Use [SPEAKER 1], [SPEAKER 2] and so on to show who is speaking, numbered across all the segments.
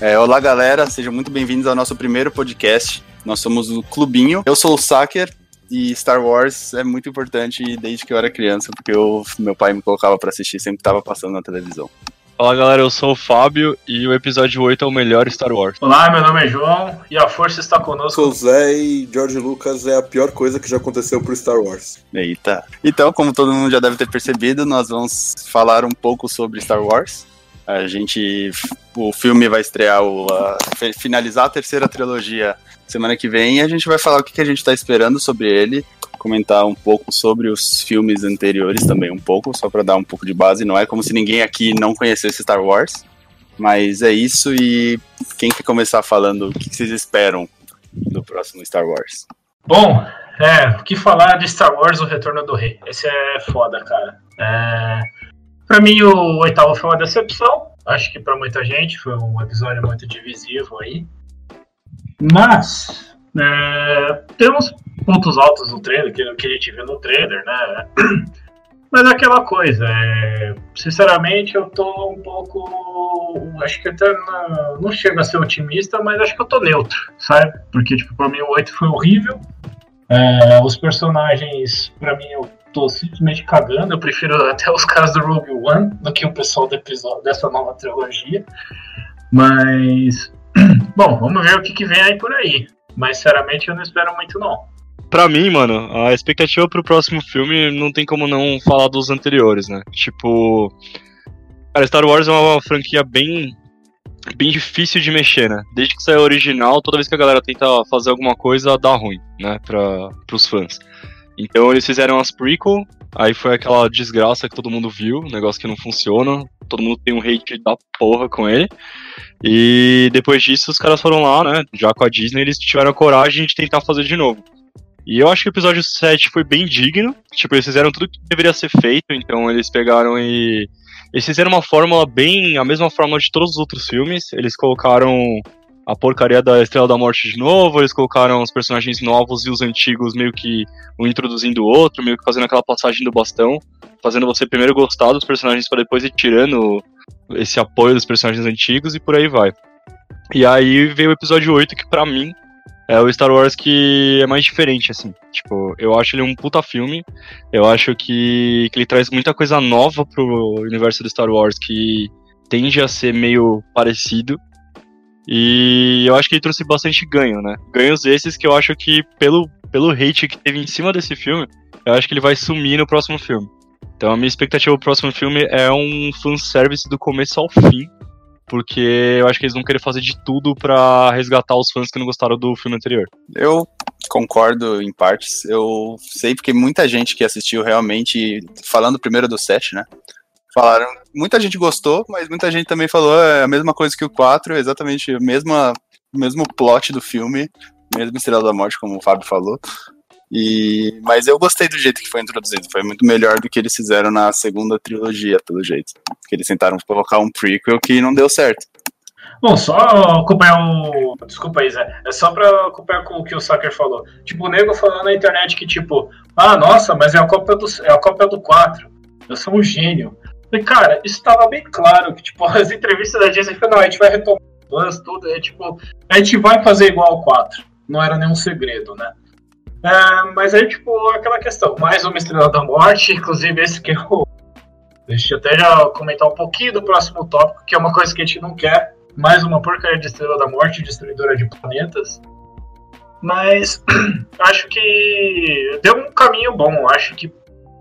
[SPEAKER 1] É, olá, galera, sejam muito bem-vindos ao nosso primeiro podcast. Nós somos o Clubinho. Eu sou o Saker e Star Wars é muito importante desde que eu era criança, porque eu, meu pai me colocava para assistir, sempre estava passando na televisão.
[SPEAKER 2] Fala galera, eu sou o Fábio e o episódio 8 é o melhor Star Wars.
[SPEAKER 3] Olá, meu nome é João e a força está conosco.
[SPEAKER 4] Sou o Zé e George Lucas é a pior coisa que já aconteceu pro Star Wars.
[SPEAKER 1] Eita. Então, como todo mundo já deve ter percebido, nós vamos falar um pouco sobre Star Wars. A gente. O filme vai estrear, o, a, finalizar a terceira trilogia semana que vem e a gente vai falar o que, que a gente está esperando sobre ele, comentar um pouco sobre os filmes anteriores também, um pouco, só para dar um pouco de base. Não é como se ninguém aqui não conhecesse Star Wars, mas é isso. E quem quer começar falando o que, que vocês esperam do próximo Star Wars?
[SPEAKER 3] Bom, é, o que falar de Star Wars O Retorno do Rei? Esse é foda, cara. É, para mim, o oitavo foi uma decepção. Acho que para muita gente foi um episódio muito divisivo aí. Mas é, temos pontos altos no trailer, que, que a gente viu no trailer, né? Mas é aquela coisa, é, sinceramente eu tô um pouco. Acho que até não, não chego a ser otimista, mas acho que eu tô neutro, sabe? Porque, tipo, pra mim o 8 foi horrível. É, os personagens, pra mim, eu tô simplesmente cagando. Eu prefiro até os caras do Rogue One do que o pessoal do episódio, dessa nova trilogia. Mas, bom, vamos ver o que, que vem aí por aí. Mas, sinceramente, eu não espero muito, não.
[SPEAKER 2] Pra mim, mano, a expectativa pro próximo filme não tem como não falar dos anteriores, né? Tipo. Cara, Star Wars é uma franquia bem. bem difícil de mexer, né? Desde que saiu original, toda vez que a galera tenta fazer alguma coisa, dá ruim, né? Pra, pros fãs. Então eles fizeram as prequel, aí foi aquela desgraça que todo mundo viu, negócio que não funciona, todo mundo tem um hate da porra com ele. E depois disso os caras foram lá, né, já com a Disney, eles tiveram a coragem de tentar fazer de novo. E eu acho que o episódio 7 foi bem digno, tipo, eles fizeram tudo que deveria ser feito, então eles pegaram e... Eles fizeram uma fórmula bem, a mesma fórmula de todos os outros filmes, eles colocaram a porcaria da Estrela da Morte de novo, eles colocaram os personagens novos e os antigos meio que um introduzindo o outro, meio que fazendo aquela passagem do bastão, fazendo você primeiro gostar dos personagens para depois ir tirando esse apoio dos personagens antigos e por aí vai. E aí veio o episódio 8 que para mim é o Star Wars que é mais diferente, assim. Tipo, eu acho ele um puta filme. Eu acho que, que ele traz muita coisa nova pro universo do Star Wars que tende a ser meio parecido. E eu acho que ele trouxe bastante ganho, né? Ganhos esses que eu acho que, pelo, pelo hate que teve em cima desse filme, eu acho que ele vai sumir no próximo filme. Então a minha expectativa pro próximo filme é um fanservice do começo ao fim. Porque eu acho que eles vão querer fazer de tudo para resgatar os fãs que não gostaram do filme anterior.
[SPEAKER 1] Eu concordo em partes. Eu sei porque muita gente que assistiu realmente, falando primeiro do set, né? Falaram, muita gente gostou, mas muita gente também falou é a mesma coisa que o 4, exatamente a mesma, o mesmo plot do filme, mesmo Estrela da Morte, como o Fábio falou. E, mas eu gostei do jeito que foi introduzido. Foi muito melhor do que eles fizeram na segunda trilogia, pelo jeito. Que eles tentaram colocar um prequel que não deu certo.
[SPEAKER 3] Bom, só acompanhar o. Desculpa aí, Zé. É só pra acompanhar com o que o Sucker falou. Tipo, o nego falando na internet que, tipo, ah, nossa, mas é a cópia do, é a cópia do 4. Eu sou um gênio. E, cara, isso estava bem claro, que, tipo, as entrevistas da Disney falaram, não, a gente vai retomar fãs, tudo, é tipo, a gente vai fazer igual ao 4. Não era nenhum segredo, né? É, mas aí, tipo, aquela questão, mais uma Estrela da Morte, inclusive esse que eu... Deixa eu até já comentar um pouquinho do próximo tópico, que é uma coisa que a gente não quer, mais uma porcaria de Estrela da Morte, destruidora de planetas. Mas acho que deu um caminho bom, acho que,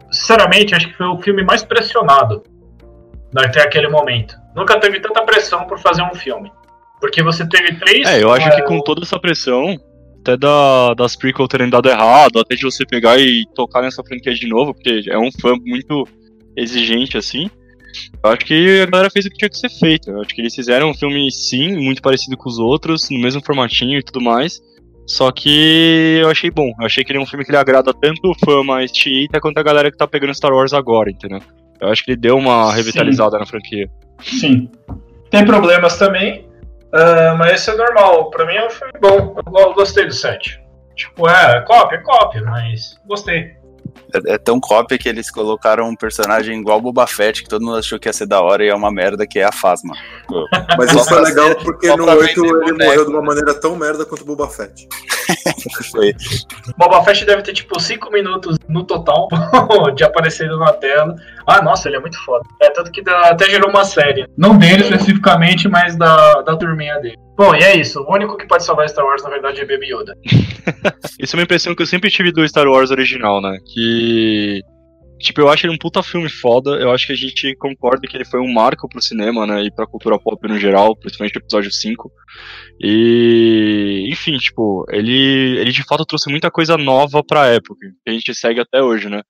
[SPEAKER 3] sinceramente, acho que foi o filme mais pressionado até aquele momento. Nunca teve tanta pressão por fazer um filme. Porque você teve três.
[SPEAKER 2] É, eu acho é, que com toda essa pressão, até da, das prequel terem dado errado, até de você pegar e tocar nessa franquia de novo, porque é um fã muito exigente assim. Eu acho que a galera fez o que tinha que ser feito. Eu acho que eles fizeram um filme, sim, muito parecido com os outros, no mesmo formatinho e tudo mais. Só que eu achei bom. Eu achei que ele é um filme que ele agrada tanto o fã mais chiita quanto a galera que tá pegando Star Wars agora, entendeu? Eu acho que ele deu uma revitalizada Sim. na franquia.
[SPEAKER 3] Sim. Tem problemas também, uh, mas isso é normal. Pra mim é um filme bom. Eu gostei do set. Tipo, é, cópia, é cópia, mas gostei.
[SPEAKER 1] É, é tão cópia que eles colocaram um personagem igual Boba Fett, que todo mundo achou que ia ser da hora e é uma merda, que é a Fasma.
[SPEAKER 4] Mas isso é legal porque no 8 ele morreu de uma maneira tão merda quanto o Boba Fett.
[SPEAKER 1] Foi.
[SPEAKER 3] Boba Fett deve ter tipo 5 minutos no total de aparecendo na tela. Ah, nossa, ele é muito foda. É, tanto que dá- até gerou uma série. Não dele especificamente, mas da, da turminha dele. Bom, e é isso. O único que pode salvar Star Wars, na verdade, é Baby Yoda.
[SPEAKER 2] Isso é uma impressão que eu sempre tive do Star Wars original, né? Que. Tipo, eu acho ele um puta filme foda. Eu acho que a gente concorda que ele foi um marco pro cinema, né? E pra cultura pop no geral, principalmente o episódio 5. E. Enfim, tipo, ele, ele de fato trouxe muita coisa nova pra época, que a gente segue até hoje, né?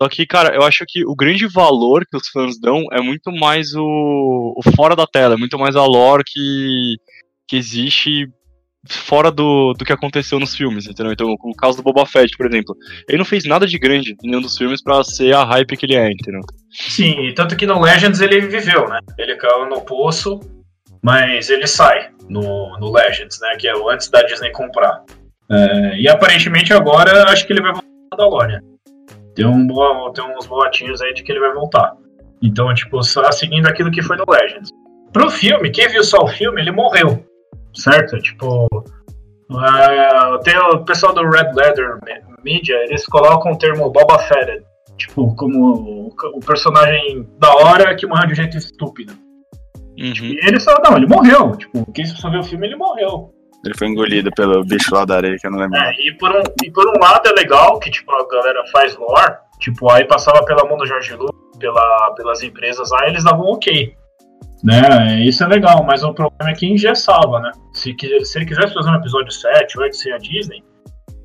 [SPEAKER 2] Só que, cara, eu acho que o grande valor que os fãs dão é muito mais o, o fora da tela, é muito mais a lore que, que existe fora do, do que aconteceu nos filmes, entendeu? Então, o caso do Boba Fett, por exemplo, ele não fez nada de grande em nenhum dos filmes pra ser a hype que ele é, entendeu?
[SPEAKER 3] Sim, tanto que no Legends ele viveu, né? Ele caiu no poço, mas ele sai no, no Legends, né? Que é antes da Disney comprar. É, e aparentemente agora acho que ele vai voltar da Mandalorian. Tem, um, tem uns boatinhos aí de que ele vai voltar. Então, tipo, só seguindo aquilo que foi no Legends. Pro filme, quem viu só o filme, ele morreu. Certo? Tipo. é, tem o pessoal do Red Leather Media, eles colocam o termo Boba Fett. Tipo, como o, o personagem da hora que morreu de um jeito estúpido.
[SPEAKER 2] Uhum.
[SPEAKER 3] E ele só, não, ele morreu. Tipo, quem só viu o filme, ele morreu.
[SPEAKER 1] Ele foi engolido pelo bicho lá da areia, que eu não lembro.
[SPEAKER 3] É, e por, um, e por um lado é legal que, tipo, a galera faz lore. Tipo, aí passava pela mão do Jorge Lucas, pela, pelas empresas lá, eles davam ok. Né? Isso é legal, mas o problema é que engessava, né? Se, se ele quisesse fazer um episódio 7, 8 sem a Disney,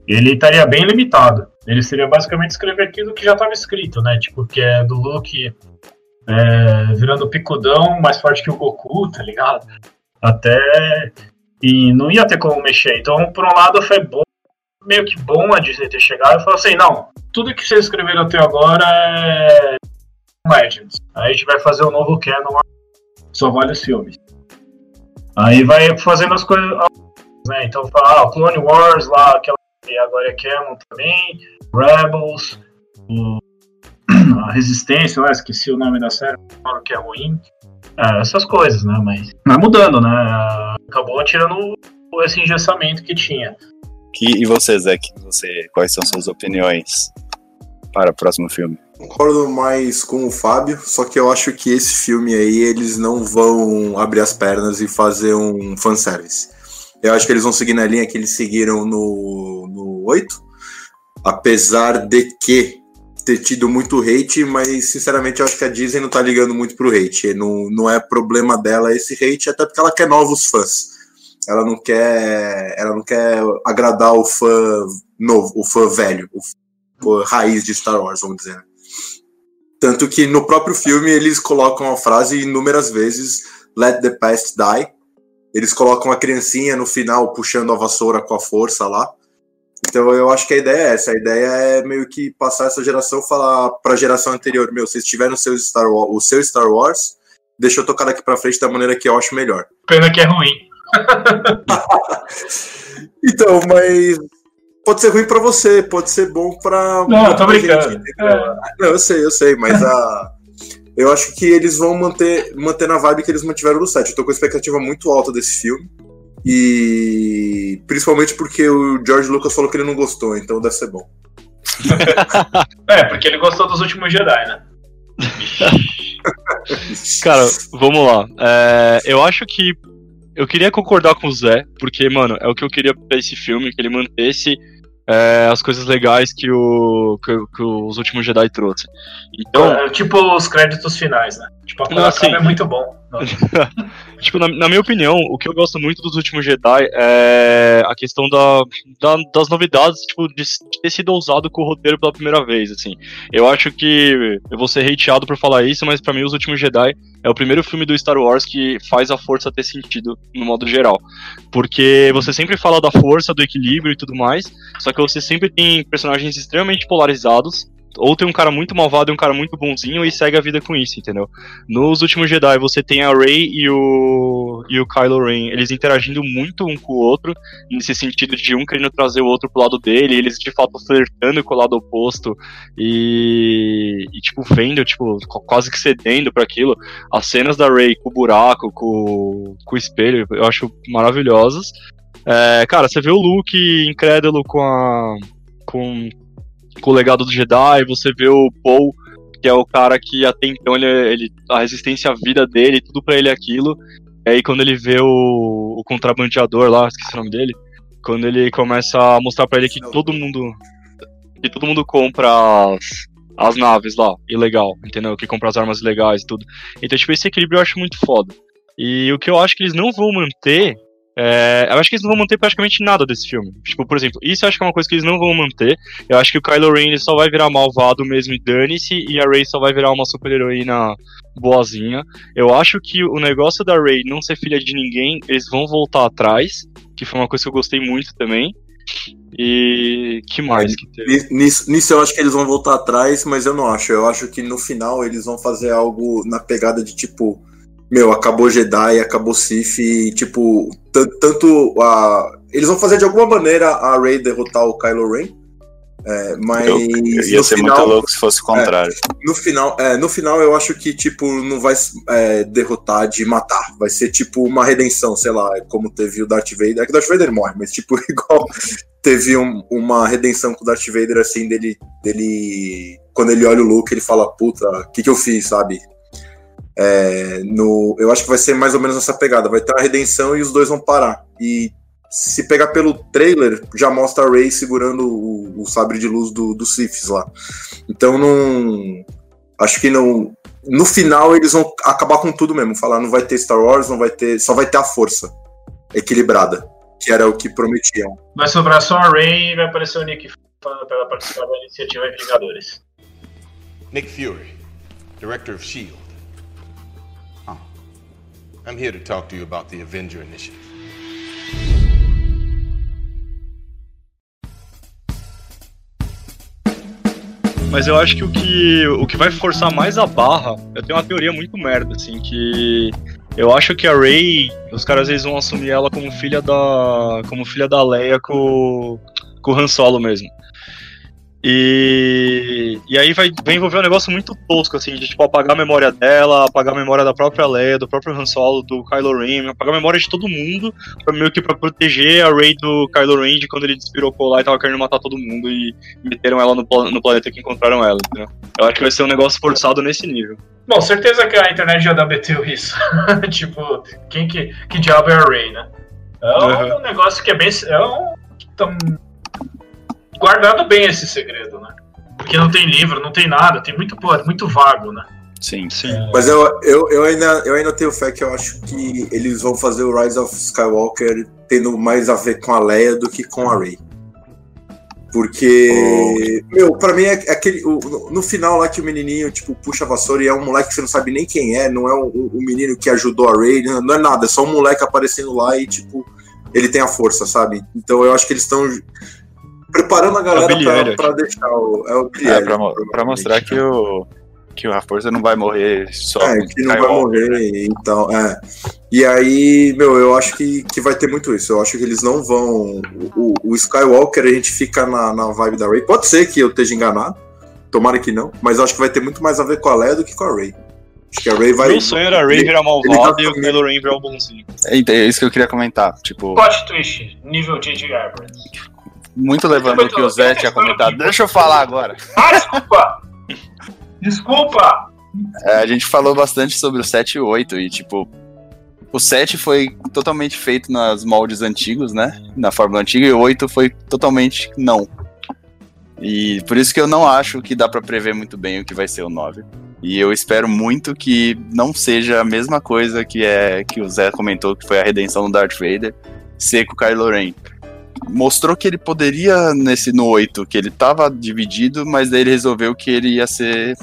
[SPEAKER 3] ele estaria bem limitado. Ele seria basicamente escrever aquilo que já estava escrito, né? Tipo, que é do Luke é, virando picudão, mais forte que o Goku, tá ligado? Até. E não ia ter como mexer. Então, por um lado, foi bom, meio que bom a Disney ter chegado e falou assim: não, tudo que vocês escreveram até agora é. Legends. Aí a gente vai fazer o novo canon, só vale os filmes. Aí vai fazendo as coisas. Né? Então, fala, ah, Clone Wars lá, aquela que agora é canon também, Rebels, o- a Resistência, lá, esqueci o nome da série, falaram que é ruim. É, essas coisas, né? Mas vai mudando, né? Acabou tirando esse engessamento que tinha.
[SPEAKER 1] Que- e você, Zeke? Você, quais são suas opiniões para o próximo filme?
[SPEAKER 4] Concordo mais com o Fábio, só que eu acho que esse filme aí eles não vão abrir as pernas e fazer um fanservice. Eu acho que eles vão seguir na linha que eles seguiram no, no 8, apesar de que ter tido muito hate, mas sinceramente eu acho que a Disney não tá ligando muito pro hate. Não, não é problema dela esse hate, até porque ela quer novos fãs. Ela não quer, ela não quer agradar o fã novo, o fã velho, o fã raiz de Star Wars, vamos dizer. Tanto que no próprio filme eles colocam a frase inúmeras vezes: Let the past die. Eles colocam a criancinha no final puxando a vassoura com a força lá. Então eu acho que a ideia é essa. A ideia é meio que passar essa geração, falar pra geração anterior: Meu, vocês tiveram seu Star Wars, o seu Star Wars, deixa eu tocar daqui pra frente da maneira que eu acho melhor.
[SPEAKER 3] Pena que é ruim.
[SPEAKER 4] Então, mas. Pode ser ruim pra você, pode ser bom pra.
[SPEAKER 3] Não, eu tô brincando.
[SPEAKER 4] gente, entendeu? Não, eu sei, eu sei, mas a. Eu acho que eles vão manter, manter na vibe que eles mantiveram no set. Eu tô com expectativa muito alta desse filme. E principalmente porque o George Lucas falou que ele não gostou, então deve ser bom.
[SPEAKER 3] É, porque ele gostou dos últimos Jedi, né?
[SPEAKER 2] Cara, vamos lá. É, eu acho que. Eu queria concordar com o Zé, porque, mano, é o que eu queria pra esse filme, que ele mantesse é, as coisas legais que, o, que, que os últimos Jedi trouxe. Então,
[SPEAKER 3] É, tipo os créditos finais, né? Tipo, a
[SPEAKER 2] Não, assim-
[SPEAKER 3] é muito bom.
[SPEAKER 2] tipo, na, na minha opinião, o que eu gosto muito dos últimos Jedi é a questão da, da- das novidades, tipo, de, de ter sido ousado com o roteiro pela primeira vez, assim. Eu acho que eu vou ser hateado por falar isso, mas pra mim os últimos Jedi é o primeiro filme do Star Wars que faz a força ter sentido no modo geral. Porque você sempre fala da força, do equilíbrio e tudo mais, só que você sempre tem personagens extremamente polarizados ou tem um cara muito malvado e um cara muito bonzinho e segue a vida com isso, entendeu? Nos últimos Jedi você tem a Rey e o e o Kylo Ren, eles interagindo muito um com o outro, nesse sentido de um querendo trazer o outro pro lado dele, eles de fato flertando com o lado oposto e, e tipo vendo, tipo, quase que cedendo para aquilo. As cenas da Rey com o buraco, com, com o espelho, eu acho maravilhosas. É, cara, você vê o Luke incrédulo com a com com o legado do Jedi, você vê o Paul, que é o cara que até então ele, ele a resistência à vida dele, tudo para ele é aquilo. E aí quando ele vê o, o contrabandeador lá, esqueci o nome dele, quando ele começa a mostrar para ele que todo mundo que todo mundo compra as, as naves lá, ilegal, entendeu? Que compra as armas legais e tudo. Então, tipo, esse equilíbrio eu acho muito foda. E o que eu acho que eles não vão manter é, eu acho que eles não vão manter praticamente nada desse filme. Tipo, por exemplo, isso eu acho que é uma coisa que eles não vão manter. Eu acho que o Kylo Ren ele só vai virar malvado mesmo e dane-se, e a Rey só vai virar uma super-heroína boazinha. Eu acho que o negócio da Rey não ser filha de ninguém, eles vão voltar atrás, que foi uma coisa que eu gostei muito também. E que mais que teve?
[SPEAKER 4] Nisso, nisso eu acho que eles vão voltar atrás, mas eu não acho. Eu acho que no final eles vão fazer algo na pegada de tipo meu, acabou Jedi, acabou Sith, e, tipo, tanto a. Eles vão fazer de alguma maneira a Rey derrotar o Kylo Ren. É, mas. Eu,
[SPEAKER 1] eu ia ser final, muito louco se fosse o contrário.
[SPEAKER 4] É, no, final, é, no final, eu acho que, tipo, não vai é, derrotar de matar. Vai ser, tipo, uma redenção, sei lá, como teve o Darth Vader. É que o Darth Vader morre, mas, tipo, igual teve um, uma redenção com o Darth Vader, assim, dele, dele. Quando ele olha o Luke, ele fala, puta, o que, que eu fiz, sabe? É, no, eu acho que vai ser mais ou menos essa pegada. Vai ter a redenção e os dois vão parar. E se pegar pelo trailer, já mostra a Rey segurando o, o sabre de luz do, do Siths lá. Então não. Acho que não. No final eles vão acabar com tudo mesmo. Falar não vai ter Star Wars, não vai ter. Só vai ter a força equilibrada. Que era o que prometiam.
[SPEAKER 3] Vai sobrar só a Rey e vai aparecer o Nick para participar da iniciativa Vingadores.
[SPEAKER 5] Nick Fury, Director of Shield. I'm here to talk to you about the Avenger Initiative.
[SPEAKER 2] Mas eu acho que o que, o que vai forçar mais a barra, eu tenho uma teoria muito merda, assim, que eu acho que a Rey, os caras eles vão assumir ela como filha da. como filha da Leia com, com o Han Solo mesmo. E, e aí vai, vai envolver um negócio muito tosco, assim, de tipo, apagar a memória dela, apagar a memória da própria Leia, do próprio Han Solo, do Kylo Ren, apagar a memória de todo mundo, pra, meio que pra proteger a Rey do Kylo Ren de quando ele despirocou lá e tava querendo matar todo mundo e meteram ela no, no planeta que encontraram ela, entendeu? Eu acho que vai ser um negócio forçado nesse nível.
[SPEAKER 3] Bom, certeza que a internet já debateu isso. tipo, quem que, que diabo é a Rey, né? É um uhum. negócio que é bem. É um, tão, guardado bem esse segredo, né? Porque não tem livro, não tem nada, tem muito, pô, muito vago, né?
[SPEAKER 1] Sim, sim.
[SPEAKER 4] É... Mas eu, eu, eu, ainda, eu ainda tenho fé que eu acho que eles vão fazer o Rise of Skywalker tendo mais a ver com a Leia do que com a Rey. Porque, oh. meu, pra mim é aquele. O, no final lá que o menininho, tipo, puxa a vassoura e é um moleque que você não sabe nem quem é, não é o, o menino que ajudou a Rey, não é nada, é só um moleque aparecendo lá e, tipo, ele tem a força, sabe? Então eu acho que eles estão preparando a galera é pra, pra, deixar o. É, o
[SPEAKER 1] é pra, pra, mostrar que o. Que a força não vai morrer só.
[SPEAKER 4] É, que não vai morrer, então. É. E aí, meu, eu acho que, que vai ter muito isso. Eu acho que eles não vão. O, o Skywalker, a gente fica na, na vibe da Rey. Pode ser que eu esteja enganado. Tomara que não. Mas eu acho que vai ter muito mais a ver com a Leia do que com a Rey. Acho que a Ray vai.
[SPEAKER 2] Meu sonho era a Ray virar malvado tá e o Kylo Ren virar o bonzinho.
[SPEAKER 1] É, é isso que eu queria comentar. Tipo.
[SPEAKER 3] Plot twist, nível J.J. Abrams
[SPEAKER 1] muito levando o que o Zé tinha comentado. Deixa eu falar agora.
[SPEAKER 3] Ah, desculpa! desculpa!
[SPEAKER 1] É, a gente falou bastante sobre o 7 e o 8 e, tipo, o 7 foi totalmente feito nas moldes antigos, né? Na fórmula antiga, e o 8 foi totalmente não. E por isso que eu não acho que dá para prever muito bem o que vai ser o 9. E eu espero muito que não seja a mesma coisa que é que o Zé comentou, que foi a redenção do Darth Vader, ser com o Kylo Ren mostrou que ele poderia, nesse no 8, que ele tava dividido, mas daí ele resolveu que ele ia ser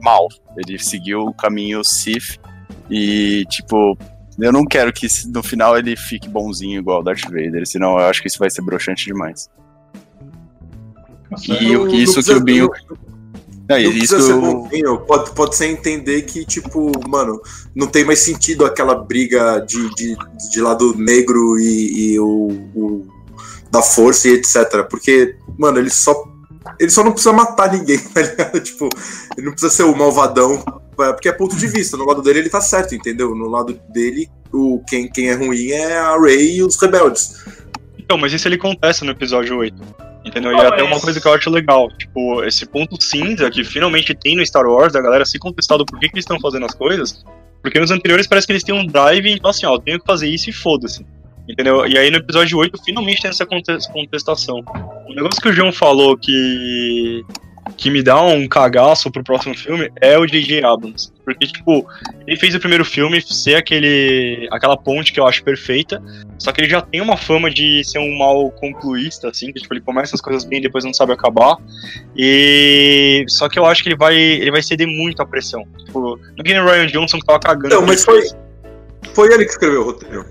[SPEAKER 1] mal. Ele seguiu o caminho Sith e, tipo, eu não quero que no final ele fique bonzinho igual o Darth Vader, senão eu acho que isso vai ser broxante demais. Nossa, e não, isso não que o Binho. Não,
[SPEAKER 4] Não
[SPEAKER 1] isso
[SPEAKER 4] precisa ser bonzinho, pode, pode ser entender que, tipo, mano, não tem mais sentido aquela briga de, de, de lado negro e, e o, o da força e etc. Porque, mano, ele só. Ele só não precisa matar ninguém, tá ligado? Tipo, ele não precisa ser o malvadão. é, Porque é ponto de vista. No lado dele ele tá certo, entendeu? No lado dele, o, quem, quem é ruim é a Rey e os rebeldes.
[SPEAKER 2] Então, mas isso ele acontece no episódio 8. Entendeu?
[SPEAKER 3] Pô,
[SPEAKER 2] e até
[SPEAKER 3] mas-
[SPEAKER 2] uma coisa que eu acho legal, tipo, esse ponto cinza que finalmente tem no Star Wars, da galera se contestar do porquê que eles estão fazendo as coisas, porque nos anteriores parece que eles têm um drive, então assim, ó, eu tenho que fazer isso e foda-se. Entendeu? E aí no episódio 8 finalmente tem essa conte- contestação. O negócio que o João falou que que me dá um cagaço pro próximo filme é o J.J. Abrams. Porque, tipo, ele fez o primeiro filme ser aquele, aquela ponte que eu acho perfeita, só que ele já tem uma fama de ser um mal concluísta, assim, que tipo, ele começa as coisas bem e depois não sabe acabar. E. Só que eu acho que ele vai. ele vai ceder muito à pressão. Tipo, não que nem o Ryan Johnson que tava cagando.
[SPEAKER 4] Não, mas
[SPEAKER 2] depois.
[SPEAKER 4] Foi ele que escreveu o roteiro.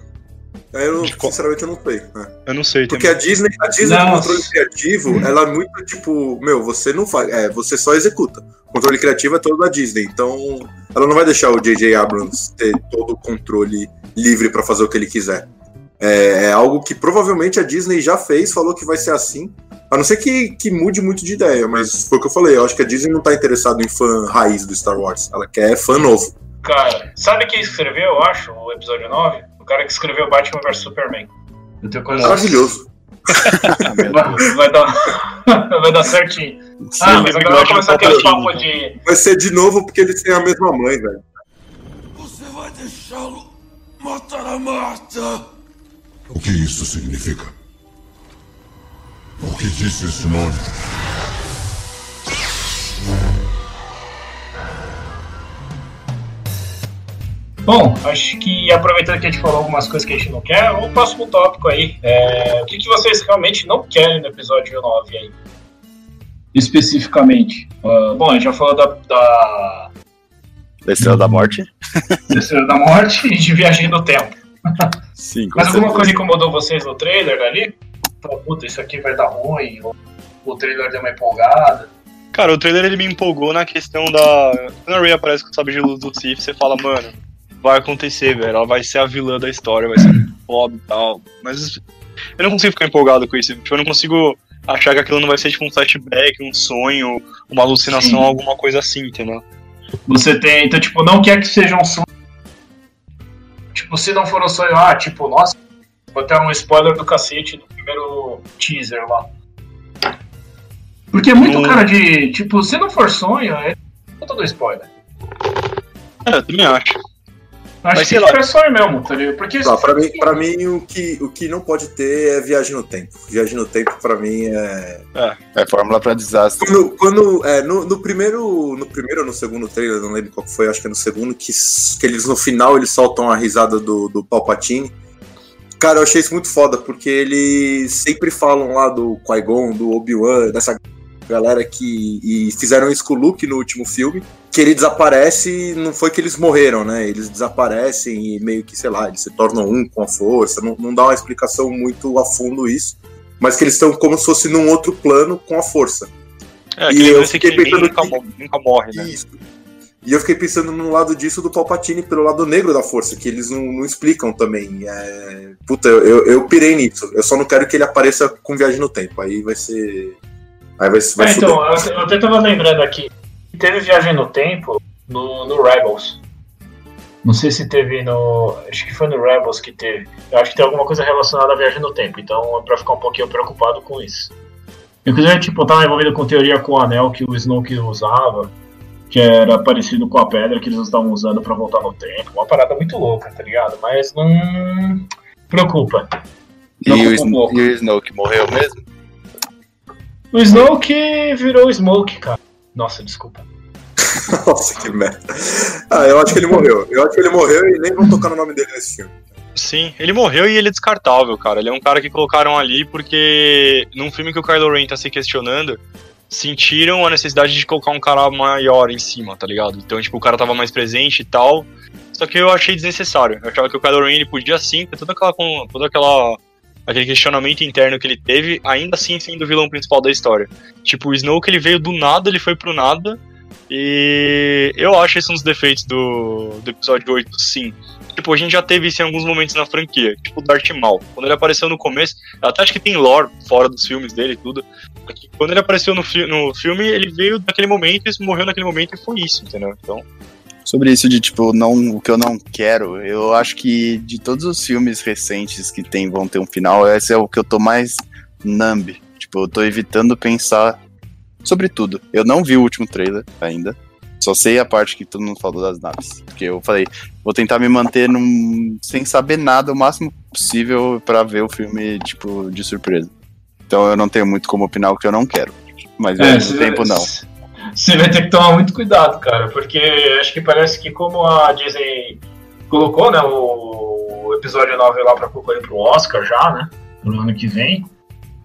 [SPEAKER 4] Aí Eu,
[SPEAKER 2] De qual?
[SPEAKER 4] sinceramente, eu não sei. né?
[SPEAKER 2] Eu não sei
[SPEAKER 4] Porque a
[SPEAKER 2] também.
[SPEAKER 4] Disney, a Disney do controle criativo, ela é muito tipo, meu, você não faz, é, você só executa. O controle criativo é todo da Disney, então ela não vai deixar o J.J. Abrams ter todo o controle livre pra fazer o que ele quiser. É, é algo que provavelmente a Disney já fez, falou que vai ser assim. A não ser que, que mude muito de ideia, mas foi o que eu falei. Eu acho que a Disney não tá interessada em fã raiz do Star Wars. Ela quer fã novo.
[SPEAKER 3] Cara, sabe quem escreveu, eu acho, o episódio 9? O cara que escreveu Batman vs Superman. Eu tenho coisa
[SPEAKER 4] Maravilhoso.
[SPEAKER 3] vai, vai dar, vai dar certinho. Ah, mas agora vai começar aquele papo de.
[SPEAKER 4] Vai ser de novo porque eles têm a mesma mãe, velho.
[SPEAKER 6] Você vai deixá-lo matar a Marta? O que isso significa? Por que disse esse nome?
[SPEAKER 3] Bom, acho que aproveitando que a gente falou algumas coisas que a gente não quer, o próximo tópico aí. É, o que, que vocês realmente não querem no episódio 9 aí? Especificamente. Ah, bom, a gente já falou da, da
[SPEAKER 1] Da Estrela da Morte?
[SPEAKER 3] Terceira da Morte e de Viagem no Tempo.
[SPEAKER 1] Sim, com
[SPEAKER 3] Mas alguma
[SPEAKER 1] certeza.
[SPEAKER 3] coisa incomodou vocês no trailer ali? Falou, puta, isso aqui vai dar ruim, ou o trailer deu uma empolgada.
[SPEAKER 2] Cara, o trailer ele me empolgou na questão da. Quando a Rey aparece com o sabre de luz do Sith, você fala, mano, vai acontecer, velho. Ela vai ser a vilã da história, vai ser foda e tal. Mas eu não consigo ficar empolgado com isso. Tipo, eu não consigo achar que aquilo não vai ser tipo um flashback, um sonho, uma alucinação,
[SPEAKER 3] Sim.
[SPEAKER 2] alguma coisa assim, entendeu?
[SPEAKER 3] Você tem, então, tipo, não quer que seja um sonho. Tipo, se não for um sonho, ah, tipo, nossa, vou ter um spoiler do cacete do primeiro teaser lá. Porque é muito
[SPEAKER 2] Não-
[SPEAKER 3] cara de, tipo, se não for sonho, é todo spoiler.
[SPEAKER 2] É, eu também acho.
[SPEAKER 3] Acho
[SPEAKER 2] Mas
[SPEAKER 3] que
[SPEAKER 2] lá.
[SPEAKER 3] sonho mesmo, tá ligado? Porque
[SPEAKER 4] Tá, pra mim, pra mim o, que, o que não pode ter é viagem no tempo. Viagem no tempo, pra mim, é.
[SPEAKER 1] É fórmula pra desastre.
[SPEAKER 4] Quando, quando- é, no, no primeiro. No primeiro ou no segundo trailer, não lembro qual que foi, acho que é no segundo, que, que eles no final eles soltam a risada do, do Palpatine. Cara, eu achei isso muito foda, porque eles sempre falam lá do Qui-Gon, do Obi-Wan, dessa galera que. E fizeram isso com o Luke no último filme. Que ele desaparece, não foi que eles morreram, né? Eles desaparecem e meio que, sei lá, eles se tornam um com a força. Não, não dá uma explicação muito a fundo isso. Mas que eles estão como se fosse num outro plano com a força.
[SPEAKER 2] É,
[SPEAKER 4] E eu fiquei pensando
[SPEAKER 2] nunca,
[SPEAKER 4] que-
[SPEAKER 2] nunca morre, né?
[SPEAKER 4] Isso. E eu fiquei pensando no lado disso do Palpatine pelo lado negro da força, que eles não, não explicam também. É... Puta, eu, eu, pirei nisso. Eu só não quero que ele apareça com viagem no tempo. Aí vai ser. Aí vai, vai
[SPEAKER 3] É, então, eu, eu até tava lembrando aqui. Teve Viagem no Tempo no, no Rebels. Não sei se teve no. Acho que foi no Rebels que teve. Eu acho que tem alguma coisa relacionada à Viagem no Tempo. Então é pra ficar um pouquinho preocupado com isso. Inclusive, tipo, eu tava envolvido com teoria com o anel que o Snoke usava. Que era parecido com a pedra que eles estavam usando pra voltar no tempo. Uma parada muito louca, tá ligado? Mas não. Preocupa.
[SPEAKER 1] E o,
[SPEAKER 3] um
[SPEAKER 1] e o Snoke morreu mesmo?
[SPEAKER 3] O Snoke virou Smoke, cara. Nossa, desculpa.
[SPEAKER 4] Nossa, que merda. Ah, eu acho que ele morreu. Eu acho que ele morreu e nem vão tocar no nome dele nesse filme.
[SPEAKER 2] Sim, ele morreu e ele é descartável, cara. Ele é um cara que colocaram ali porque num filme que o Kylo Ren tá se questionando, sentiram a necessidade de colocar um cara maior em cima, tá ligado? Então, tipo, o cara tava mais presente e tal. Só que eu achei desnecessário. Eu achava que o Kylo Ren ele podia sim ter toda aquela com toda aquela aquele questionamento interno que ele teve, ainda assim sendo o vilão principal da história. Tipo, o Snoke ele veio do nada, ele foi pro nada. E eu acho esse um dos defeitos do, do episódio 8, sim. Tipo, a gente já teve isso em alguns momentos na franquia. Tipo, o Darth Maul. Quando ele apareceu no começo, até acho que tem lore fora dos filmes dele e tudo. Quando ele apareceu no, fi no filme, ele veio daquele momento, morreu naquele momento e foi isso, entendeu? Então.
[SPEAKER 1] Sobre isso de, tipo, não, o que eu não quero, eu acho que de todos os filmes recentes que tem, vão ter um final, esse é o que eu tô mais numb. Tipo, eu tô evitando pensar sobre tudo. Eu não vi o último trailer ainda. Só sei a parte que todo mundo falou das naves. Porque eu falei, vou tentar me manter num, sem saber nada o máximo possível para ver o filme, tipo, de surpresa. Então eu não tenho muito como opinar o que eu não quero. Mas ao
[SPEAKER 3] É,
[SPEAKER 1] mesmo
[SPEAKER 3] se-
[SPEAKER 1] tempo não.
[SPEAKER 3] Você vai ter que tomar muito cuidado, cara, porque acho que parece que como a Disney colocou, né, o episódio 9 lá pra concorrer pro Oscar já, né, no ano que vem,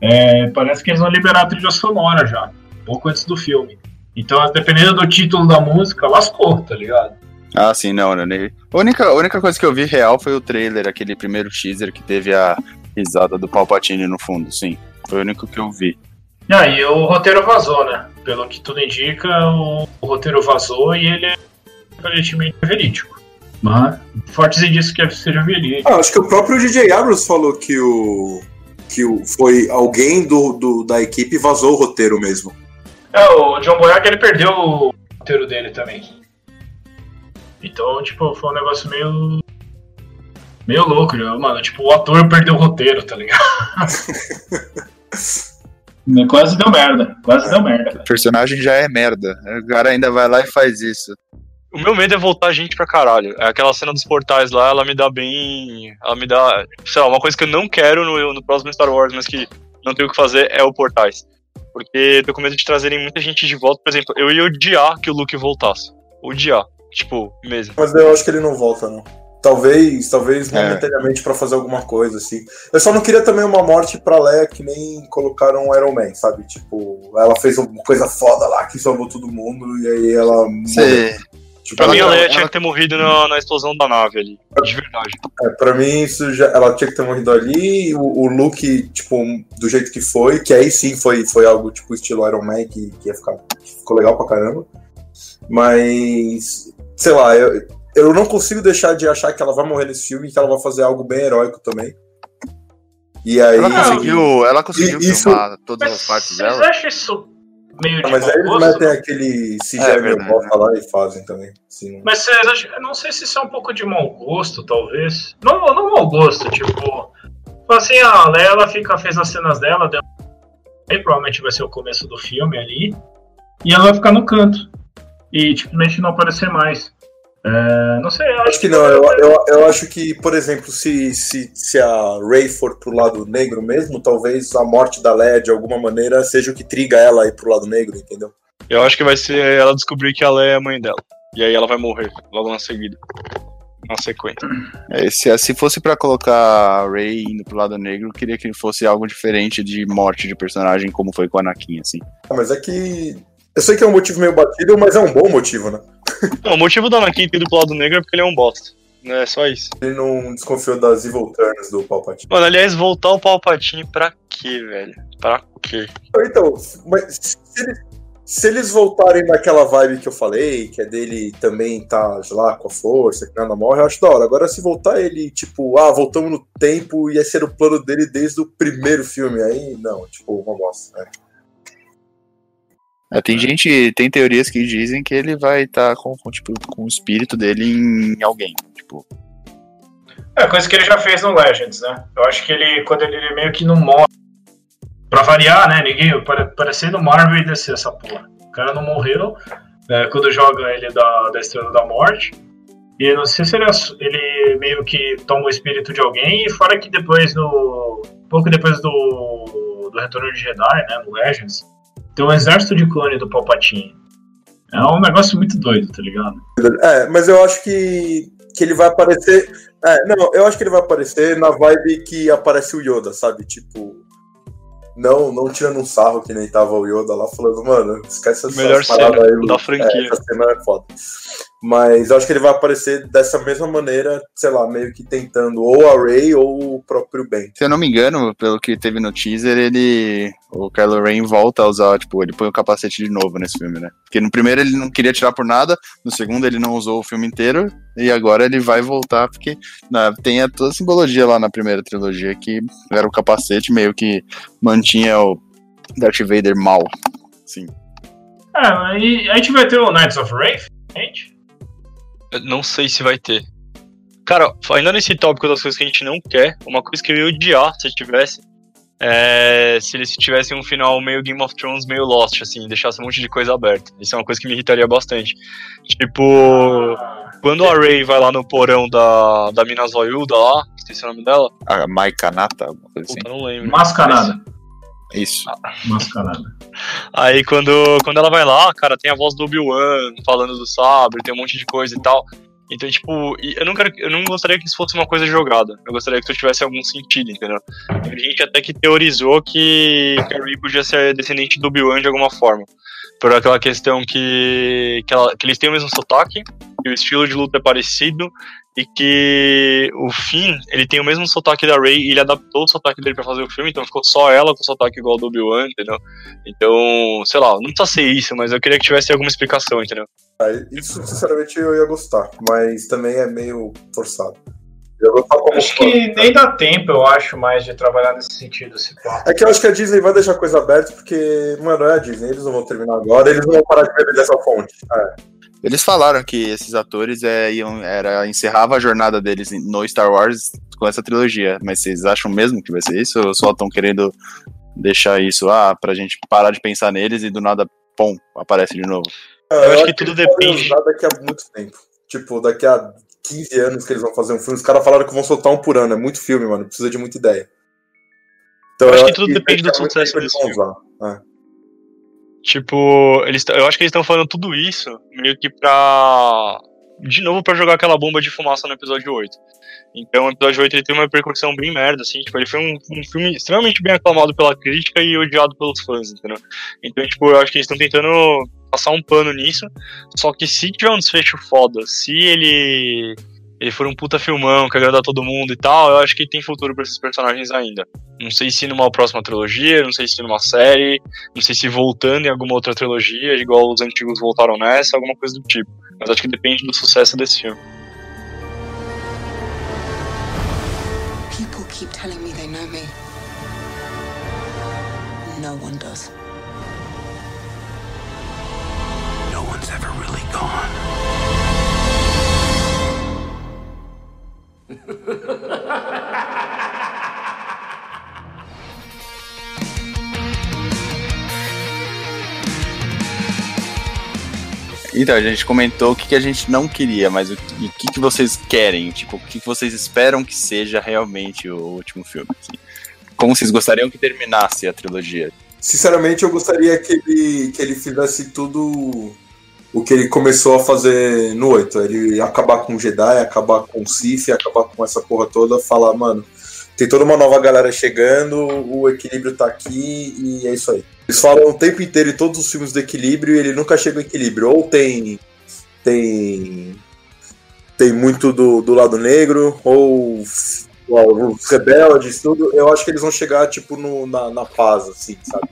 [SPEAKER 3] é, parece que eles vão liberar a trilha sonora já, pouco antes do filme. Então, dependendo do título da música, lascou, tá ligado?
[SPEAKER 1] Ah, sim, não, não. nem- A única, a única coisa que eu vi real foi o trailer, aquele primeiro teaser que teve a risada do Palpatine no fundo, sim. Foi o único que eu vi.
[SPEAKER 3] E aí, o roteiro vazou, né? Pelo que tudo indica, o, o roteiro vazou e ele é aparentemente verídico. Mas fortes indícios que seja verídico.
[SPEAKER 4] Ah, acho que o próprio DJ Abrams falou que o. que o, foi alguém do, do- da equipe vazou o roteiro mesmo.
[SPEAKER 3] É, o John Boyega ele perdeu o roteiro dele também. Então, tipo, foi um negócio meio. meio louco, mano. Tipo, o ator perdeu o roteiro, tá ligado? quase deu merda, quase deu merda.
[SPEAKER 1] O personagem já é merda. O cara ainda vai lá e faz isso.
[SPEAKER 2] O meu medo é voltar gente pra caralho. É aquela cena dos portais lá, ela me dá bem. Ela me dá. Sei lá, uma coisa que eu não quero no, no próximo Star Wars, mas que não tenho o que fazer é o portais. Porque tô com medo de trazerem muita gente de volta. Por exemplo, eu ia odiar que o Luke voltasse. Odiar. Tipo, mesmo.
[SPEAKER 4] Mas eu acho que ele não volta, não. Talvez, talvez
[SPEAKER 1] É.
[SPEAKER 4] momentaneamente pra fazer alguma coisa, assim. Eu só não queria também uma morte pra Leia que nem colocaram o Iron Man, sabe? Tipo, ela fez uma coisa foda lá que salvou todo mundo e aí ela. Tipo,
[SPEAKER 2] Pra
[SPEAKER 4] ela-
[SPEAKER 2] mim, a Leia
[SPEAKER 1] ela-
[SPEAKER 2] tinha que ter morrido na, na explosão da nave ali. De verdade.
[SPEAKER 4] É, pra mim, isso já, ela tinha que ter morrido ali. O, o Luke, tipo, do jeito que foi, que aí sim foi, foi algo tipo estilo Iron Man, que, que ia ficar. que ficou legal pra caramba. Mas, sei lá, eu, eu não consigo deixar de achar que ela vai morrer nesse filme e que ela vai fazer algo bem heróico também. E aí.
[SPEAKER 1] Ela conseguiu, ela conseguiu
[SPEAKER 4] E- isso-
[SPEAKER 1] filmar todas
[SPEAKER 3] Mas
[SPEAKER 1] as partes
[SPEAKER 3] vocês
[SPEAKER 1] dela.
[SPEAKER 3] acham isso meio de
[SPEAKER 4] Ah, mas aí eles metem aquele CGI
[SPEAKER 1] É,
[SPEAKER 4] é,
[SPEAKER 1] verdade,
[SPEAKER 4] volta lá e fazem também. Assim,
[SPEAKER 3] Mas vocês acham. eu Não sei se isso é um pouco de mau gosto, talvez. Não, não mau gosto, tipo. Assim, a Leia ela fica, fez as cenas dela, deu- aí provavelmente vai ser o começo do filme ali. E ela vai ficar no canto. E simplesmente não aparecer mais. É, não sei, eu
[SPEAKER 4] Acho que não, eu, eu, eu acho que, por exemplo, se, se, se a Rey for pro lado negro mesmo, talvez a morte da Leia de alguma maneira seja o que triga ela a ir pro lado negro, entendeu?
[SPEAKER 2] Eu acho que vai ser ela descobrir que a Leia é a mãe dela. E aí ela vai morrer logo na seguida. Na sequência.
[SPEAKER 1] É, se, se fosse pra colocar a Rey indo pro lado negro, eu queria que fosse algo diferente de morte de personagem, como foi com a Anakin, assim.
[SPEAKER 4] Ah, mas é que. Eu sei que é um motivo meio batido, mas é um bom motivo, né?
[SPEAKER 2] Não, o motivo da Anakin ter ido pro lado negro é porque ele é um bosta. É só isso.
[SPEAKER 4] Ele não desconfiou das evil turns do Palpatine.
[SPEAKER 2] Mano, aliás, voltar o Palpatine pra quê, velho? Pra quê?
[SPEAKER 4] Então, mas se eles, se eles voltarem naquela vibe que eu falei, que é dele também tá lá com a força, que nada morre, eu acho da hora. Agora, se voltar ele, tipo, ah, voltamos no tempo e esse era o plano dele desde o primeiro filme, aí não, tipo, uma bosta. né?
[SPEAKER 1] É, tem gente, tem teorias que dizem que ele vai estar com, com, tipo, com o espírito dele em alguém. Tipo,
[SPEAKER 3] É coisa que ele já fez no Legends, né? Eu acho que ele, quando ele, ele meio que não morre. Pra variar, né? Ninguém. pare- Parecendo Marvel e DC essa porra. O cara não morreu né, quando joga ele da, da Estrela da Morte. E não sei se ele, ele meio que toma o espírito de alguém, e fora que depois no. Pouco depois do. do Retorno de Jedi, né? No Legends, tem um exército de clone do Palpatine. É um negócio muito doido, tá ligado?
[SPEAKER 4] É, mas eu acho que, que ele vai aparecer. É, não, eu acho que ele vai aparecer na vibe que aparece o Yoda, sabe? Tipo. Não, não tirando um sarro que nem tava o Yoda lá falando, mano, esquece essas
[SPEAKER 2] Melhor cena
[SPEAKER 4] aí,
[SPEAKER 2] da
[SPEAKER 4] É,
[SPEAKER 2] franquia.
[SPEAKER 4] essa cena é foda. Mas acho que ele vai aparecer dessa mesma maneira, sei lá, meio que tentando ou a Rey ou o próprio Ben.
[SPEAKER 1] Se eu não me engano, pelo que teve no teaser, ele. O Kylo Ren volta a usar, tipo, ele põe o capacete de novo nesse filme, né? Porque no primeiro ele não queria tirar por nada, no segundo ele não usou o filme inteiro, e agora ele vai voltar, porque né, tem a, toda a simbologia lá na primeira trilogia que era o capacete meio que mantinha o Darth Vader mal. Sim.
[SPEAKER 3] É, e a gente vai ter o Knights of Wrath, gente?
[SPEAKER 2] Não sei se vai ter. Cara, ainda nesse tópico das coisas que a gente não quer, uma coisa que eu ia odiar se tivesse. É se eles tivessem um final meio Game of Thrones, meio Lost, assim, deixasse um monte de coisa aberta. Isso é uma coisa que me irritaria bastante. Tipo, quando a Ray vai lá no porão da, da Minas Zoiuda lá, esqueci o nome dela.
[SPEAKER 1] A Mai Kanata, alguma coisa assim.
[SPEAKER 2] Puta, não lembro.
[SPEAKER 3] Mascarada.
[SPEAKER 1] Isso.
[SPEAKER 3] Mascarada.
[SPEAKER 2] Aí quando, quando ela vai lá, cara, tem a voz do Obi-Wan falando do sabre, tem um monte de coisa e tal. Então, tipo, eu não, quero, eu não gostaria que isso fosse uma coisa jogada. Eu gostaria que isso tivesse algum sentido, entendeu? Tem gente até que teorizou que Carrie podia ser descendente do Obi-Wan de alguma forma. Por aquela questão que, que, ela- que eles têm o mesmo sotaque, que o estilo de luta é parecido, e que o Finn, ele tem o mesmo sotaque da Rey, e ele adaptou o sotaque dele pra fazer o filme, então ficou só ela com o sotaque igual ao do Obi-Wan, entendeu? Então, sei lá, não precisa ser isso, mas eu queria que tivesse alguma explicação, entendeu?
[SPEAKER 4] Ah, Isso, sinceramente, eu ia gostar, mas também é meio forçado.
[SPEAKER 3] Acho
[SPEAKER 4] fã.
[SPEAKER 3] que nem dá tempo, eu acho, mais de trabalhar nesse sentido, esse papo.
[SPEAKER 4] É que eu acho que a Disney vai deixar coisa aberta, porque, mano, é a Disney, eles não vão terminar agora, eles não vão parar de beber dessa fonte. É.
[SPEAKER 1] Eles falaram que esses atores é, iam, era, encerrava a jornada deles no Star Wars com essa trilogia. Mas vocês acham mesmo que vai ser isso? Ou só estão querendo deixar isso ah, pra gente parar de pensar neles e do nada, pum, aparece de novo?
[SPEAKER 2] Eu acho que
[SPEAKER 4] eles
[SPEAKER 2] tudo depende.
[SPEAKER 4] daqui a muito tempo. Tipo, daqui a 15 anos que eles vão fazer um filme, os caras falaram que vão soltar um por ano. É muito filme, mano. Precisa de muita ideia. Então,
[SPEAKER 2] Eu acho que tudo depende do sucesso desse
[SPEAKER 4] vão usar. É.
[SPEAKER 2] Tipo, eles, eu acho que eles estão falando tudo isso meio que pra. De novo, pra jogar aquela bomba de fumaça no episódio 8. Então, o episódio 8 ele tem uma repercussão bem merda, assim. Tipo, ele foi um, um filme extremamente bem aclamado pela crítica e odiado pelos fãs, entendeu? Então, tipo, eu acho que eles estão tentando passar um pano nisso. Só que se tiver um desfecho foda, se ele. Ele for um puta filmão que agradar todo mundo e tal, eu acho que tem futuro pra esses personagens ainda. Não sei se numa próxima trilogia, não sei se numa série, não sei se voltando em alguma outra trilogia, igual os antigos voltaram nessa, alguma coisa do tipo. Mas acho que depende do sucesso desse filme.
[SPEAKER 1] Então, a gente comentou o que, que a gente não queria, mas o, que- que, que vocês querem? Tipo, o que, que vocês esperam que seja realmente o último filme? assim? Como vocês gostariam que terminasse a trilogia?
[SPEAKER 4] Sinceramente, eu gostaria que ele, que ele fizesse tudo o que ele começou a fazer no 8. Ele acabar com o Jedi, acabar com o Sith, acabar com essa porra toda, falar, mano, tem toda uma nova galera chegando, o equilíbrio tá aqui e é isso aí. Eles falam o tempo inteiro em todos os filmes do equilíbrio e ele nunca chega ao equilíbrio. Ou tem. Tem. Tem muito do, do lado negro, ou os rebeldes, tudo. Eu acho que eles vão chegar, tipo, no, na, na paz, assim, sabe?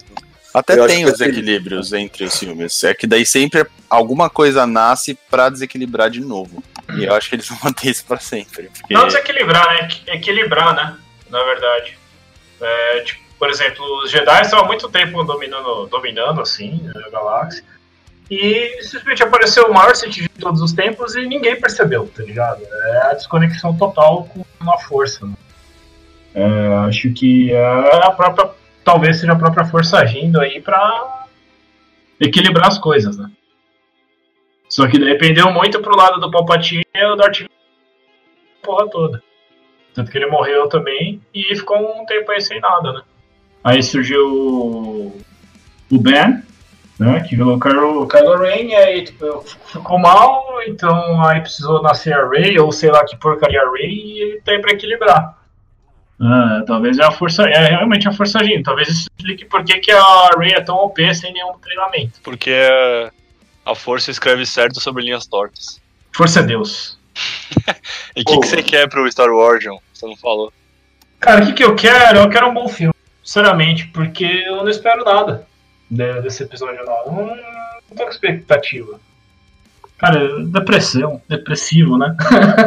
[SPEAKER 1] Até
[SPEAKER 4] Eu
[SPEAKER 1] tem os
[SPEAKER 4] aquele-
[SPEAKER 1] equilíbrios entre os filmes. É que daí sempre alguma coisa nasce pra desequilibrar de novo. E eu acho que eles vão manter isso pra sempre. Porque...
[SPEAKER 3] Não desequilibrar, né? Equi- Equilibrar, né? Na verdade. É, tipo, por exemplo, os Jedi estão há muito tempo dominando, dominando assim, a galáxia. E simplesmente apareceu o maior cientista de todos os tempos e ninguém percebeu, tá ligado? É a desconexão total com a força. Né? É, acho que é a própria. Talvez seja a própria força agindo aí pra equilibrar as coisas, né? Só que dependeu muito pro lado do Palpatine e o Darth porra toda. Tanto que ele morreu também e ficou um tempo aí sem nada, né? Aí surgiu o Ben, né? Que virou o Kylo, Kylo Ren, e aí tipo, ficou mal, então aí precisou nascer a Rey, ou sei lá que porcaria a Rey, e tem pra equilibrar. Ah, talvez é a força, é realmente a força agindo. Talvez isso explique por que, que a Rey é tão OP sem nenhum treinamento.
[SPEAKER 2] Porque a força escreve certo sobre linhas tortas.
[SPEAKER 3] Força é Deus.
[SPEAKER 2] E o que, que você quer pro Star Wars, John? Você não falou.
[SPEAKER 3] Cara, o que, que eu quero? Eu quero um bom filme. Sinceramente, porque eu não espero nada de- desse episódio não. Eu Não, não tô com expectativa. Cara, depressão, depressivo, né?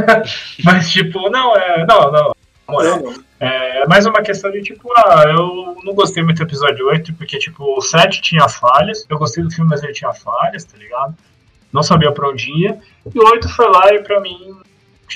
[SPEAKER 3] Mas tipo, não, é. Não, não. Moral.
[SPEAKER 4] Não.
[SPEAKER 3] É mais uma questão de tipo, ah, eu não gostei muito do episódio 8, porque tipo, o 7 tinha falhas. Eu gostei do filme, mas ele tinha falhas, tá ligado? Não sabia pra onde ia. E o 8 foi lá e pra mim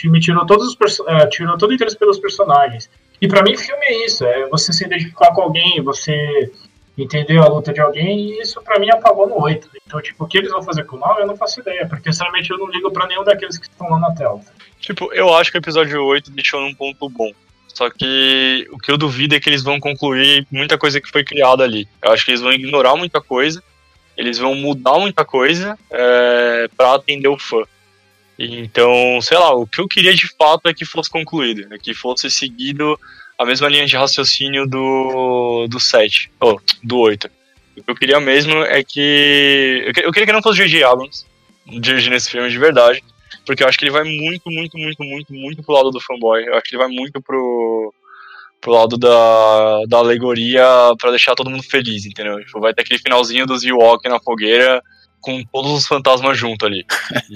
[SPEAKER 3] me tirou todos os é, tirou todo o interesse pelos personagens. E pra mim filme é isso, é você se identificar com alguém, você entender a luta de alguém, e isso pra mim apagou no 8. Então, tipo, o que eles vão fazer com o 9 eu não faço ideia, porque sinceramente eu não ligo pra nenhum daqueles que estão lá na tela.
[SPEAKER 2] Tipo, eu acho que o episódio 8 deixou num ponto bom. Só que o que eu duvido é que eles vão concluir muita coisa que foi criada ali. Eu acho que eles vão ignorar muita coisa, eles vão mudar muita coisa é, para atender o fã. Então, sei lá, o que eu queria de fato é que fosse concluído, é que fosse seguido a mesma linha de raciocínio do, do 7, ou do 8. O que eu queria mesmo é que. Eu que- eu queria que não fosse J.J. Abrams dirigir nesse filme de verdade. Porque eu acho que ele vai muito, muito, muito, muito, muito pro lado do fanboy. Eu acho que ele vai muito pro, pro lado da, da alegoria pra deixar todo mundo feliz, entendeu? Tipo, vai ter aquele finalzinho dos Ewok na fogueira com todos os fantasmas junto ali.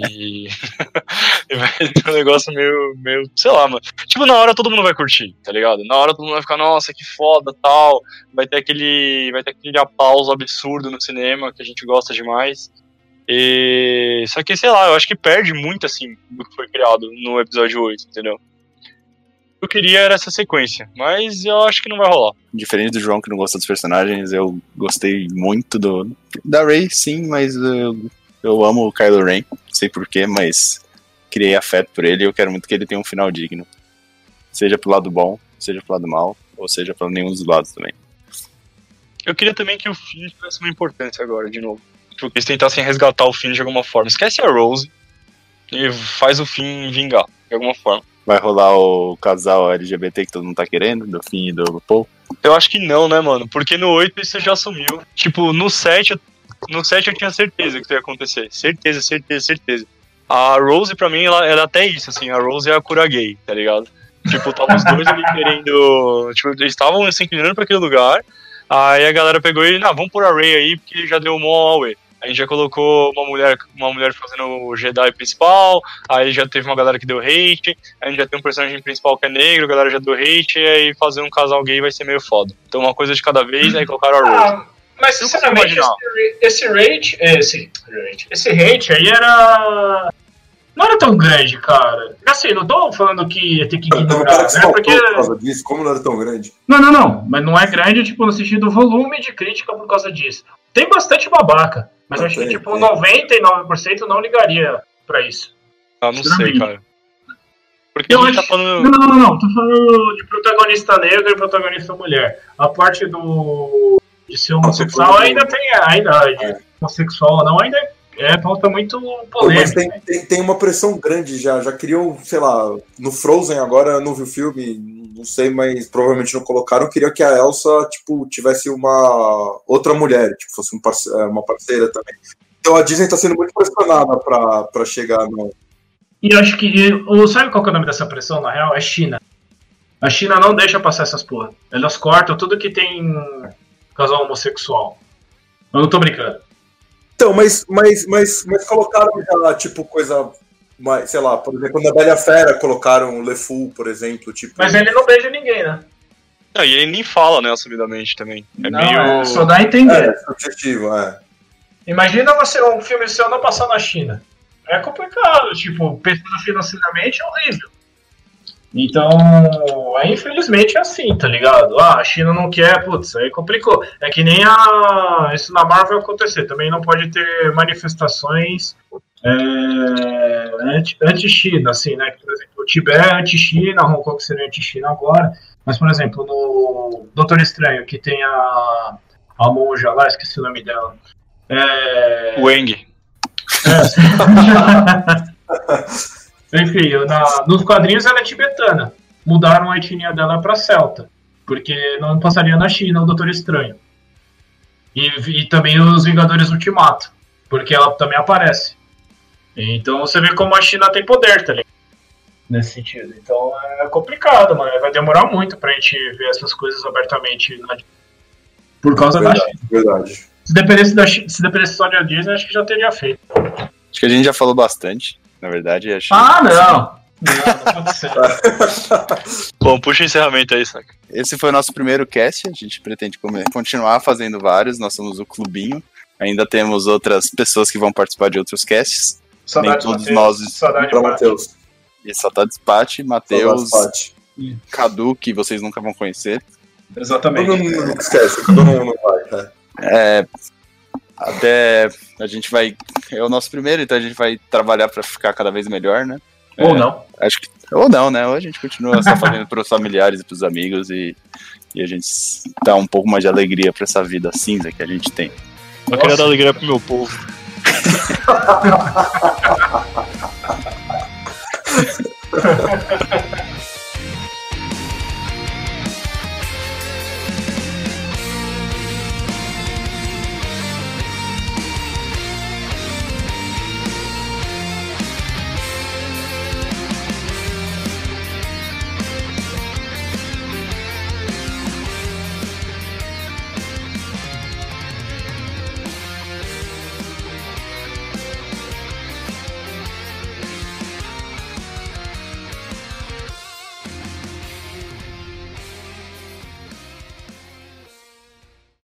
[SPEAKER 2] E, e vai ter um negócio meio, meio, sei lá, mano. Tipo, na hora todo mundo vai curtir, tá ligado? Na hora todo mundo vai ficar, nossa, que foda, tal. Vai ter aquele, vai ter aquele aplauso absurdo no cinema que a gente gosta demais. E... Só que, sei lá, eu acho que perde muito, assim, do que foi criado no episódio 8, entendeu? Eu queria era essa sequência, mas eu acho que não vai rolar.
[SPEAKER 1] Diferente do João que não gosta dos personagens, eu gostei muito do da Rey, sim, mas eu, eu amo o Kylo Ren, não sei porquê, mas criei afeto por ele e eu quero muito que ele tenha um final digno. Seja pro lado bom, seja pro lado mal, ou seja pra nenhum dos lados também.
[SPEAKER 2] Eu queria também que o Finn tivesse uma importância agora, de novo. Que eles tentassem resgatar o Finn de alguma forma. Esquece a Rose e faz o Finn vingar, de alguma forma.
[SPEAKER 1] Vai rolar o casal LGBT que todo mundo tá querendo, do fim e do Paul.
[SPEAKER 2] Eu acho que não, né, mano? Porque no 8 isso já assumiu. Tipo, no 7, eu- no 7 eu tinha certeza que isso ia acontecer. Certeza, certeza, certeza. A Rose, pra mim, ela, ela é até isso, assim. A Rose é a cura gay, tá ligado? Tipo, tava os dois ali querendo. Tipo, eles estavam se inclinando pra aquele lugar. Aí a galera pegou e, não, vamos pôr a Ray aí, porque já deu mó away. A gente já colocou uma mulher, uma mulher fazendo o Jedi principal, aí já teve uma galera que deu hate, a gente já tem um personagem principal que é negro, a galera já deu hate, e aí fazer um casal gay vai ser meio foda. Então uma coisa de cada vez, aí colocaram a Rose.
[SPEAKER 3] Ah, mas sinceramente, esse, esse rate, esse, rate, esse hate aí era. Não era tão grande, cara. Assim, não tô falando que ia ter que
[SPEAKER 4] o
[SPEAKER 3] ignorar,
[SPEAKER 4] cara que se
[SPEAKER 3] né? Porque.
[SPEAKER 4] por causa disso, como não era tão grande?
[SPEAKER 3] Não, não, não. Mas não é grande, tipo, no sentido volume de crítica por causa disso. Tem bastante babaca. Mas eu acho que, tipo,
[SPEAKER 4] tem.
[SPEAKER 3] 99% não ligaria pra isso.
[SPEAKER 2] Ah, não sei, cara. Porque
[SPEAKER 3] Eu
[SPEAKER 2] a gente tá
[SPEAKER 3] acho-
[SPEAKER 2] falando.
[SPEAKER 3] Não, não, não, não. Tô falando de protagonista negro e protagonista mulher. A parte do. de ser homossexual ainda tem. Ainda, de homossexual ou não, ainda é pauta muito
[SPEAKER 4] Mas
[SPEAKER 3] polêmica.
[SPEAKER 4] tem, tem, tem uma pressão grande já. Já criou, sei lá, no Frozen agora, eu não vi o filme, não sei, mas provavelmente não colocaram. Queria que a Elsa, tipo, tivesse uma outra mulher, tipo, fosse um parce- é, uma parceira também. Então a Disney tá sendo muito pressionada pra, pra chegar no.
[SPEAKER 3] E acho que. O, sabe qual que é o nome dessa pressão, na real? É China. A China não deixa passar essas porra. Elas cortam tudo que tem casal homossexual. Eu não tô brincando.
[SPEAKER 4] Então, mas, mas, mas, mas colocaram já, tipo, coisa. Mais, sei lá, por exemplo, na Bela Fera colocaram o LeFou, por exemplo, tipo.
[SPEAKER 3] Mas ele não beija ninguém, né?
[SPEAKER 2] Não, e ele nem fala, né, assumidamente também. É
[SPEAKER 3] não,
[SPEAKER 2] meio.
[SPEAKER 3] é, só dá a entender.
[SPEAKER 4] É, subjetivo, é.
[SPEAKER 3] Imagina você um filme seu não passar na China. É complicado, tipo, pensando financeiramente é horrível. Então, é, infelizmente é assim, tá ligado? Ah, a China não quer, putz, aí complicou. É que nem a. Isso na Marvel acontecer. Também não pode ter manifestações é, anti- anti-China, assim, né? Por exemplo, o Tibete é anti-China, Hong Kong seria anti-China agora. Mas, por exemplo, no Doutor Estranho, que tem a, a monja lá, esqueci o nome dela. É,
[SPEAKER 2] Wang.
[SPEAKER 3] é. Enfim, eu na- nos quadrinhos ela é tibetana. Mudaram a etnia dela pra celta. Porque não passaria na China o Doutor Estranho. E, e também os Vingadores Ultimato. Porque ela também aparece. Então você vê como a China tem poder, tá ligado? Nesse sentido. Então é complicado, mano. Vai demorar muito pra gente ver essas coisas abertamente na Por causa da
[SPEAKER 4] Verdade,
[SPEAKER 3] China.
[SPEAKER 4] verdade.
[SPEAKER 3] Se dependesse, da, se dependesse só da Disney, acho que já teria feito.
[SPEAKER 1] Acho que a gente já falou bastante, na verdade. Acho
[SPEAKER 3] Ah, não!
[SPEAKER 2] Bom, puxa o encerramento aí, saca?
[SPEAKER 1] Esse foi o nosso primeiro cast. A gente pretende continuar fazendo vários. Nós somos o clubinho. Ainda temos outras pessoas que vão participar de outros casts.
[SPEAKER 3] Saudade
[SPEAKER 1] todos
[SPEAKER 3] Matheus,
[SPEAKER 1] nós-
[SPEAKER 3] Saudade.
[SPEAKER 4] Matheus.
[SPEAKER 1] E Saudades Pati, Matheus,
[SPEAKER 4] Saudades,
[SPEAKER 1] Cadu, que vocês nunca vão conhecer.
[SPEAKER 4] Todo
[SPEAKER 3] Exatamente.
[SPEAKER 4] mundo não esquece, todo mundo não vai, tá?
[SPEAKER 1] É, até a gente vai. É o nosso primeiro, então a gente vai trabalhar pra ficar cada vez melhor, né?
[SPEAKER 3] Ou não.
[SPEAKER 1] Acho que. Ou não, né? Ou a gente continua só fazendo pros familiares e pros amigos e, e a gente dá um pouco mais de alegria pra essa vida cinza que a gente tem.
[SPEAKER 2] Eu queria dar alegria pro meu povo.